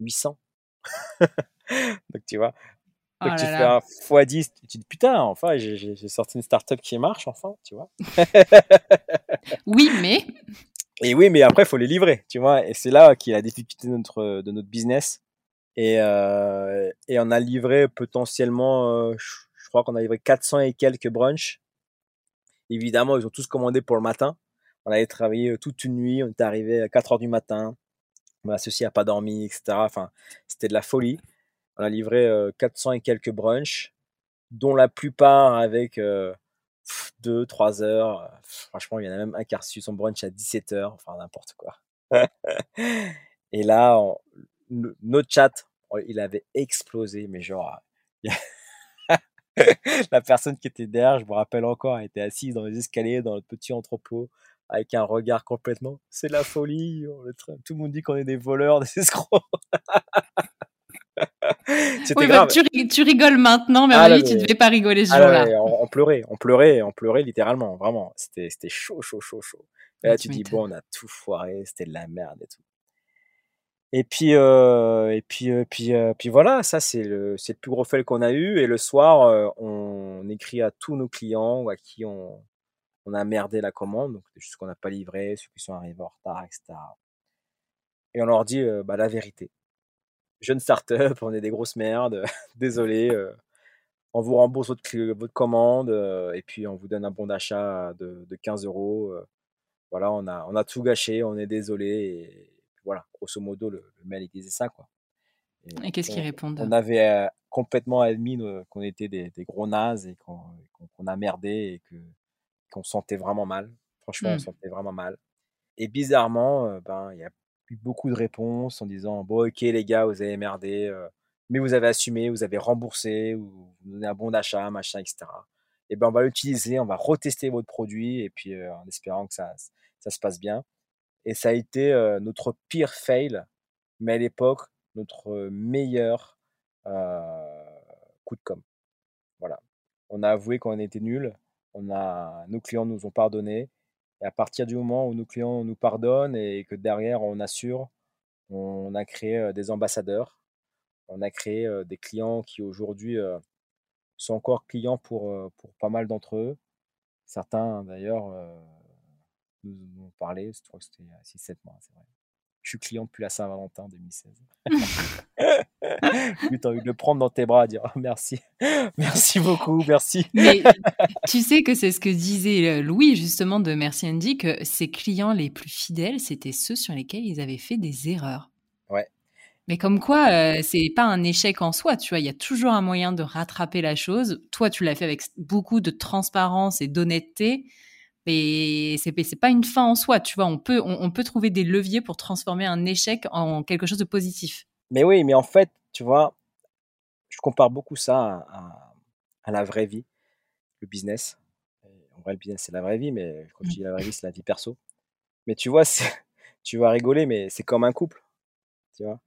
800. Donc, tu vois, Oh donc tu là fais là. un x10, tu te dis putain, enfin, j'ai- sorti une startup qui marche, enfin, tu vois? Oui, mais. Et oui, mais après, il faut les livrer, tu vois? Et c'est là qu'il y a la difficulté de notre, de notre business. Et, euh, et on a livré potentiellement, euh, je, je crois qu'on a livré 400 et quelques brunchs. Évidemment, ils ont tous commandé pour le matin. On avait travaillé toute une nuit, on était arrivé à 4 heures du matin. Mon associé n'a pas dormi, etc. Enfin, c'était de la folie. On a livré euh, 400 et quelques brunchs, dont la plupart avec 2, 3 heures. Franchement, il y en a même un qui a reçu son brunch à 17 heures. Enfin, n'importe quoi. et là, notre chat, oh, il avait explosé, mais genre, la personne qui était derrière, je me rappelle encore, était assise dans les escaliers, dans le petit entrepôt, avec un regard complètement, c'est la folie, tout le monde dit qu'on est des voleurs, des escrocs. C'était Oui, bah, tu, ri- tu rigoles maintenant, mais Ah là, avis, tu devais pas rigoler ce Ah là, jour-là. on, on pleurait, on pleurait, on pleurait littéralement, vraiment. C'était, chaud, chaud, chaud, chaud. Et là, tu tu dis, bon, on a tout foiré, c'était de la merde et tout. Et puis, euh, et puis, euh, puis, euh, puis voilà, ça, c'est le, c'est le plus gros fail qu'on a eu. Et le soir, euh, on écrit à tous nos clients à qui on, on a merdé la commande, donc juste qu'on n'a pas livré, ceux qui sont arrivés en retard, etc. Et on leur dit euh, bah, la vérité. Jeune start-up, on est des grosses merdes, désolé. euh, on vous rembourse votre, votre commande euh, et puis on vous donne un bon d'achat de, de 15 euros. voilà, on a, on a tout gâché, on est désolé. Et voilà, grosso modo, le, le mail il disait ça. Quoi. Et qu'est-ce qu'ils on, répondent? on avait complètement admis qu'on était des, des gros nazes et qu'on a merdé et que qu'on sentait vraiment mal. Franchement, on Hmm. sentait vraiment mal. Et bizarrement, euh, ben, il y a eu beaucoup de réponses en disant Bon, ok, les gars, vous avez merdé, euh, mais vous avez assumé, vous avez remboursé, ou vous nous donnez un bon d'achat, machin, etc. Et ben, on va l'utiliser, on va retester votre produit, et puis euh, en espérant que ça, ça se passe bien. Et ça a été notre pire fail, mais à l'époque, notre meilleur coup de com'. Voilà. On a avoué qu'on était nuls. On a, nos clients nous ont pardonné. Et à partir du moment où nos clients nous pardonnent et que derrière on assure, on a créé des ambassadeurs. On a créé des clients qui aujourd'hui sont encore clients pour, pour pas mal d'entre eux. Certains d'ailleurs nous ont parlé, je crois que c'était 6-7 mois, c'est vrai. Je suis client depuis la Saint-Valentin 2016. Puis tu as envie de le prendre dans tes bras, dire oh, merci, merci beaucoup, merci. Mais tu sais que c'est ce que disait euh, Louis justement de Merci Andy, que ses clients les plus fidèles, c'était ceux sur lesquels ils avaient fait des erreurs. Ouais. Mais comme quoi, euh, c'est pas un échec en soi, tu vois, il y a toujours un moyen de rattraper la chose. Toi, tu l'as fait avec beaucoup de transparence et d'honnêteté, mais c'est pas une fin en soi, tu vois. On peut, on, on peut trouver des leviers pour transformer un échec en quelque chose de positif. Mais oui, mais en fait, tu vois, je compare beaucoup ça à, à- à la vraie vie, le business. Et En vrai, le business, c'est la vraie vie, mais quand je dis la vraie vie, c'est la vie perso. Mais tu vois, tu vas rigoler, mais c'est comme un couple, tu vois.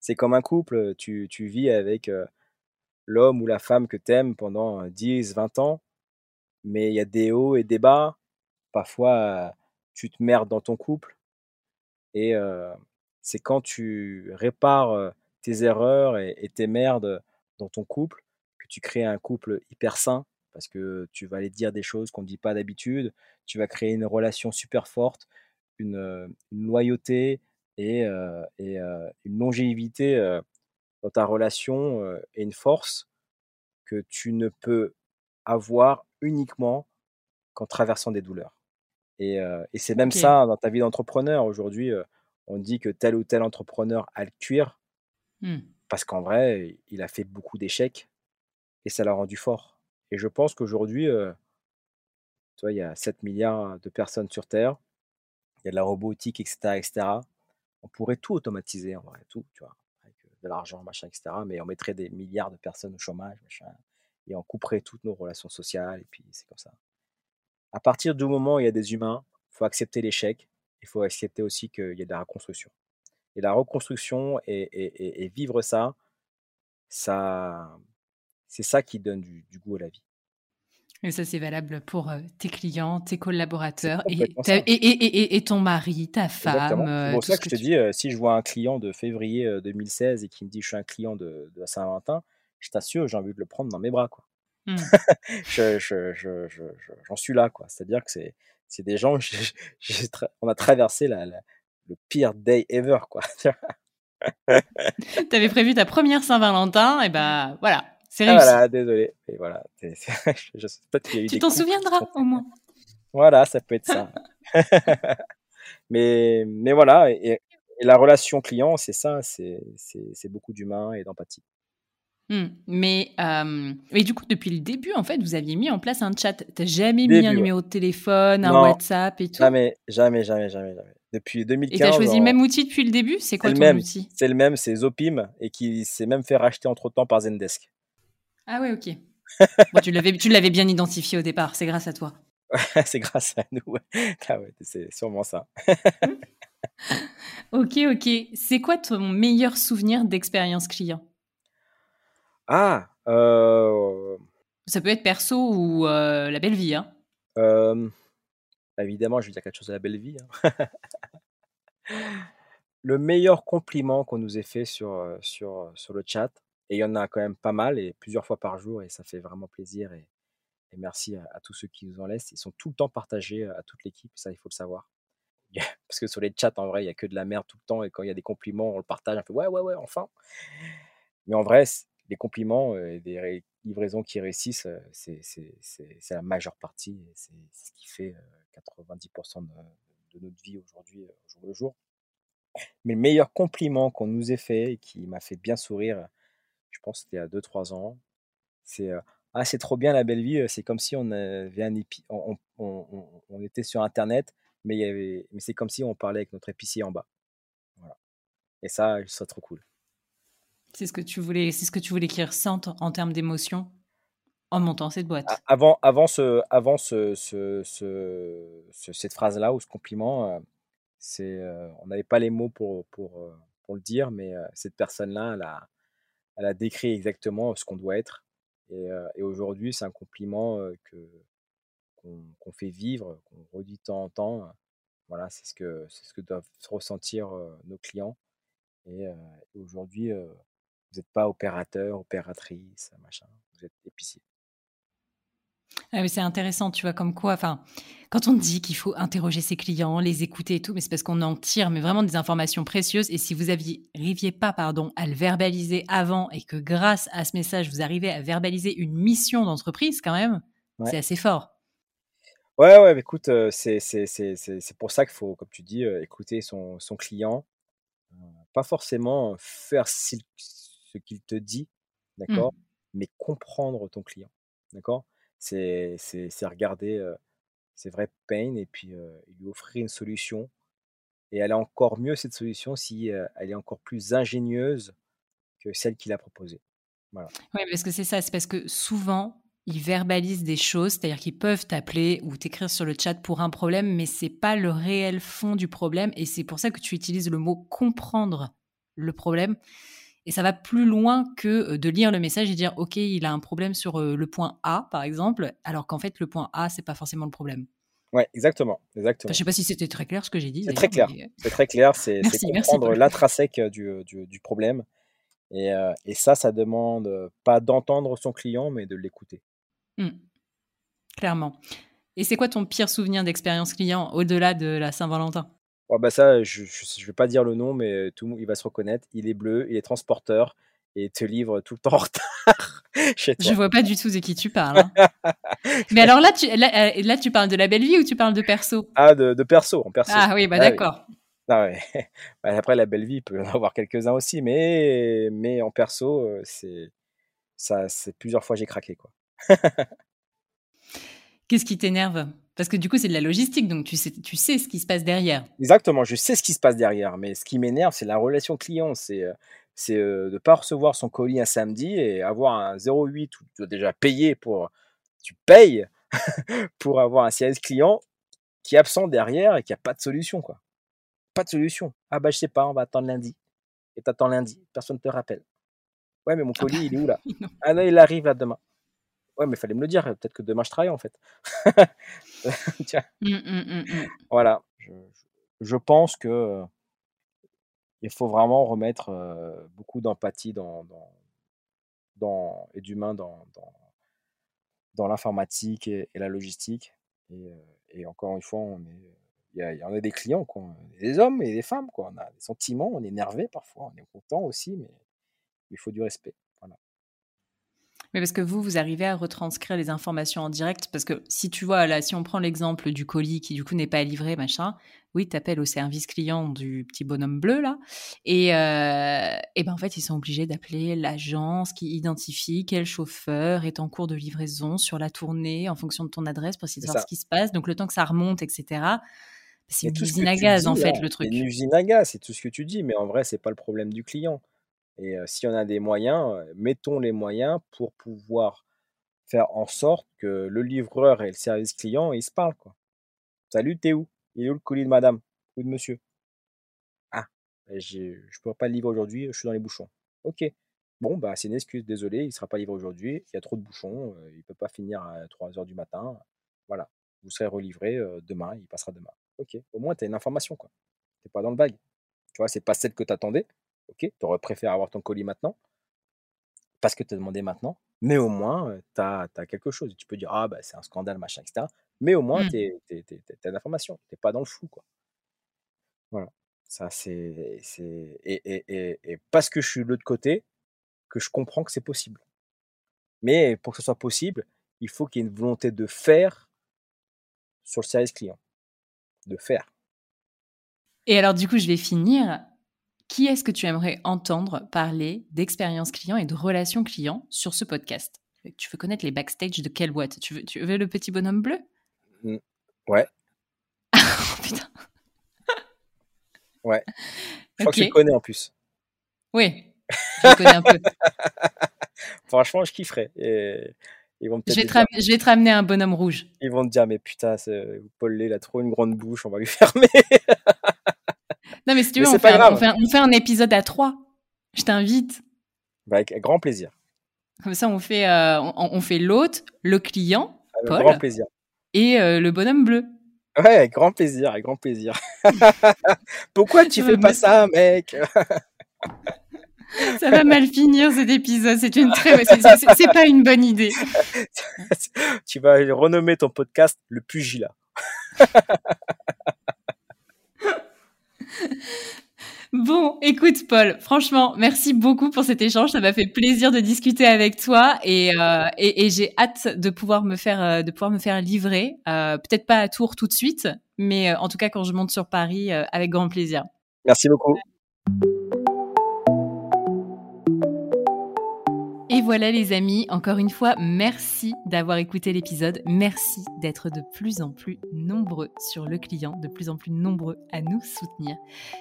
C'est comme un couple, tu, tu vis avec euh, l'homme ou la femme que tu aimes pendant euh, 10, 20 ans, mais il y a des hauts et des bas. Parfois, tu te merdes dans ton couple, et c'est quand tu répares tes erreurs et, tes merdes dans ton couple que tu crées un couple hyper sain parce que tu vas aller dire des choses qu'on ne dit pas d'habitude. Tu vas créer une relation super forte, une, loyauté et, une longévité dans ta relation et une force que tu ne peux avoir uniquement qu'en traversant des douleurs. Et, et c'est même ça dans ta vie d'entrepreneur. Aujourd'hui, on dit que tel ou tel entrepreneur a le cuir Hmm. parce qu'en vrai, il a fait beaucoup d'échecs et ça l'a rendu fort. Et je pense qu'aujourd'hui, tu vois, il y a 7 milliards de personnes sur Terre, il y a de la robotique, etc., etc. On pourrait tout automatiser, en vrai, tout, tu vois, avec de l'argent, machin, etc. Mais on mettrait des milliards de personnes au chômage, machin, et on couperait toutes nos relations sociales, et puis c'est comme ça. À partir du moment où il y a des humains, il faut accepter l'échec, il faut accepter aussi qu'il y a de la reconstruction. Et la reconstruction et, et- et- et vivre ça, ça, c'est ça qui donne du, du goût à la vie. Et ça, c'est valable pour tes clients, tes collaborateurs et, ton mari, ta femme, C'est euh, pour ça que je te tu... dis, heu, si je vois un client de février, heu, 2016 et qui me dit: «Je suis un client de de Saint-Valentin», je t'assure, j'ai envie de le prendre dans mes bras, quoi. Hmm. Je je je j'en suis là, quoi. C'est-à-dire que c'est c'est des gens, on a traversé la la le pire day ever, quoi. T'avais prévu ta première Saint-Valentin, et ben voilà, c'est Ah réussi. voilà, désolé, et voilà, c'est c'est je sais Tu t'en souviendras au moins. voilà, ça peut être ça. Mais mais voilà et et la relation client, c'est ça, c'est c'est c'est beaucoup d'humain et d'empathie. Hmm. Mais, euh, mais du coup, depuis le début, en fait, vous aviez mis en place un chat. T'as jamais mis un ouais. numéro de téléphone, un Non, WhatsApp et tout? Jamais, jamais, jamais, jamais, jamais. Depuis Et t'as 2015 choisi le même outil depuis le début? C'est quoi le ton même, outil? C'est le même, c'est Zopim et qui s'est même fait racheter entre-temps par Zendesk. Ah ouais, ok. Bon, tu l'avais, tu l'avais bien identifié au départ, c'est grâce à toi. C'est grâce à nous. Ah ouais, c'est sûrement ça. Ok, ok. C'est quoi ton meilleur souvenir d'expérience client? Ah, heu, Ça peut être perso ou euh, la belle vie, hein. hem, évidemment, je vais dire quelque chose de la belle vie, hein. Le meilleur compliment qu'on nous ait fait sur, sur, sur le chat et il y en a quand même pas mal et plusieurs fois par jour et ça fait vraiment plaisir et et merci à à tous ceux qui nous en laissent. Ils sont tout le temps partagés, à toute l'équipe, ça, il faut le savoir. Parce que sur les chats, en vrai, il y a que de la merde tout le temps et quand il y a des compliments, on le partage, on fait: «Ouais, ouais, ouais, enfin!» mais en vrai, c les compliments, et des livraisons qui réussissent, c'est la majeure partie c'est ce qui fait, heu, 90 de de notre vie aujourd'hui, au jour le jour. Mais le meilleur compliment qu'on nous ait fait et qui m'a fait bien sourire, je pense c'était a 2-3 ans, c'est, «Ah, c'est trop bien la belle vie, c'est comme si on avait un épi on était sur internet, mais mais c'est comme si on parlait avec notre épicier en bas». Et ça, ça trop cool. C'est ce que tu voulais, c'est ce que tu voulais qu'ils ressentent en termes d'émotion en montant cette boîte. avant avant ce avant ce ce ce ce cette phrase-là ou ce compliment, heu, c'est, heu, on n'avait pas les mots pour pour, heu, pour le dire, mais, cette personne-là, elle a décrit exactement ce qu'on doit être. Et et aujourd'hui, c'est un compliment, que qu'on qu'on fait vivre, qu'on redit de temps en temps, voilà, c'est ce que c'est ce que doivent ressentir, nos clients. Et aujourd'hui, vous êtes pas opérateur, opératrice, machin, vous êtes épicier. Ah, c'est intéressant, tu vois, comme quoi, enfin, quand on dit qu'il faut interroger ses clients, les écouter et tout, mais c'est parce qu'on en tire, mais vraiment des informations précieuses. Et si vous n'arriviez pas, pardon, à le verbaliser avant et que grâce à ce message, vous arrivez à verbaliser une mission d'entreprise, quand même, Ouais. c'est assez fort. Ouais, ouais, mais écoute, heu, c'est pour ça qu'il faut, comme tu dis, heu, écouter son son client, heu, pas forcément faire ce qu'il te dit, Mmh. d'accord? Mais comprendre ton client, d'accord? C'est regarder, heu, ses vrais pains et puis, lui offrir une solution et elle est encore mieux cette solution si, elle est encore plus ingénieuse que celle qu'il a proposée. Voilà. Oui, parce que c'est ça, c'est parce que souvent, ils verbalisent des choses, c'est-à-dire qu'ils peuvent t'appeler ou t'écrire sur le chat pour un problème, mais c'est pas le réel fond du problème. Et c'est pour ça que tu utilises le mot comprendre le problème. Et ça va plus loin que euh, de lire le message et dire OK, il a un problème sur euh, le point A, par exemple, alors qu'en fait, le point A, c'est pas forcément le problème. Ouais, exactement, Enfin, exactement. je sais pas si c'était très clair ce que j'ai dit C'est très clair, mais euh, c'est très clair, c'est comprendre l'intrinsèque, du, du du problème Et, heu, et ça, ça demande, pas d'entendre son client, mais de l'écouter. Hmm, clairement. Et c'est quoi ton pire souvenir d'expérience client au-delà de la Saint-Valentin? Oh bah ça, je je je vais pas dire le nom, mais tout il va se reconnaître. Il est bleu, il est transporteur et te livre tout le temps en retard chez Je toi. vois pas du tout de qui tu parles. hein. Mais alors là tu, là, là, tu parles de la belle vie ou tu parles de perso? Ah de de perso, en perso. Ah oui, bah Ah d'accord. Ah ouais. Bah après la belle vie, il peut y en avoir quelques-uns aussi, mais mais en perso, c'est ça c'est plusieurs fois j'ai craqué, quoi. Qu'est-ce qui t'énerve? Parce que du coup, c'est de la logistique, donc tu sais, tu sais ce qui se passe derrière. Exactement, je sais ce qui se passe derrière, mais ce qui m'énerve, c'est la relation client. C'est, heu, c'est, heu, de pas recevoir son colis un samedi et avoir un 08 où tu dois déjà payer pour tu payes pour avoir un service client qui est absent derrière et qui a pas de solution, quoi. Pas de solution. «Ah bah, je sais pas, on va attendre lundi» et tu attends lundi, personne te rappelle. «Ouais, mais mon Ah bah, colis, il est où là?» «Ah non, il arrive là demain». Ouais, mais il fallait me le dire, peut-être que demain je travaille en fait. Tiens. Mmh, mmh, mmh, voilà, je, je pense que il faut vraiment remettre beaucoup d'empathie dans, dans, dans, et d'humain dans, dans, dans l'informatique et, la logistique. Et, et, encore une fois, on est, il y, en a des clients, quoi. des hommes et des femmes, quoi. on a des sentiments, on est énervé parfois, on est content aussi, mais il faut du respect. Mais parce que vous, vous arrivez à retranscrire les informations en direct, parce que si tu vois, là, si on prend l'exemple du colis qui du coup n'est pas livré, machin, oui, tu appelles au service client du petit bonhomme bleu, là, et, euh, et ben en fait, ils sont obligés d'appeler l'agence qui identifie quel chauffeur est en cours de livraison sur la tournée en fonction de ton adresse pour essayer de savoir ce qui se passe. Donc le temps que ça remonte, etc. C'est une usine à gaz, en fait, le truc. C'est une usine à gaz, c'est tout ce que tu dis, mais en vrai, c'est pas le problème du client. Et si on a des moyens, mettons les moyens pour pouvoir faire en sorte que le livreur et le service client, ils se parlent. Quoi. Salut, t'es où? Il est où le colis de madame? Ou de monsieur? Ah, ben, je ne peux pas le livrer aujourd'hui, je suis dans les bouchons. Ok. Bon, bah, c'est une excuse, désolé, il ne sera pas livré aujourd'hui, il y a trop de bouchons, il ne peut pas finir à 3 h du matin. Voilà, vous serez relivré demain, il passera demain. Ok, au moins tu as une information, quoi. Tu pas dans le vague. Tu vois, c'est pas celle que tu attendais, Ok, tu aurais préféré avoir ton colis maintenant? Parce que tu as demandé maintenant, mais au moins, tu as, quelque chose. Tu peux dire, ah, bah, c'est un scandale, machin, etc. Mais au moins, tu as l'information. Tu n'es pas dans le flou. Quoi. Voilà. Ça, c'est. Et, et, et, parce que je suis de l'autre côté, que je comprends que c'est possible. Mais pour que ce soit possible, il faut qu'il y ait une volonté de faire sur le service client. De faire. Et alors, du coup, je vais finir qui est-ce que tu aimerais entendre parler d'expérience client et de relations client sur ce podcast? Tu veux connaître les backstage de quelle boîte? Tu veux, tu veux le petit bonhomme bleu? Mmh. Ouais. oh, putain. Ouais. Je crois que tu le connais en plus. Oui, je connais un peu. Franchement, je kifferais. Et ils vont je, vais je vais te ramener un bonhomme rouge. Ils vont te dire, mais putain, Paul Lé, il a trop une grande bouche, on va lui fermer. Non, mais si tu veux, on, fait un, on, fait un, épisode à trois. Je t'invite. Bah, avec grand plaisir. Comme ça, on fait, euh, on, fait l'hôte, le client, Paul, grand plaisir. et euh, le bonhomme bleu. Ouais, avec grand plaisir, avec grand plaisir. Pourquoi tu fais pas ça, mec? Ça va mal finir cet épisode. C'est une très, c'est pas une bonne idée. tu vas renommer ton podcast le pugilat. Bon, écoute Paul, franchement, merci beaucoup pour cet échange. Ça m'a fait plaisir de discuter avec toi et, euh, j'ai hâte de pouvoir me faire, euh, livrer. Euh, peut-être pas à Tours tout de suite, mais en tout cas quand je monte sur Paris, avec grand plaisir. Merci beaucoup. Et voilà les amis, encore une fois, merci d'avoir écouté l'épisode. Merci d'être de plus en plus nombreux sur le client, de plus en plus nombreux à nous soutenir.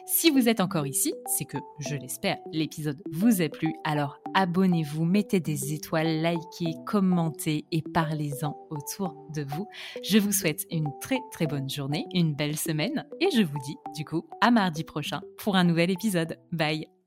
Si vous êtes encore ici, c'est que, je l'espère, l'épisode vous a plu. Alors abonnez-vous, mettez des étoiles, likez, commentez et parlez-en autour de vous. Je vous souhaite une très très bonne journée, une belle semaine et je vous dis du coup à mardi prochain pour un nouvel épisode. Bye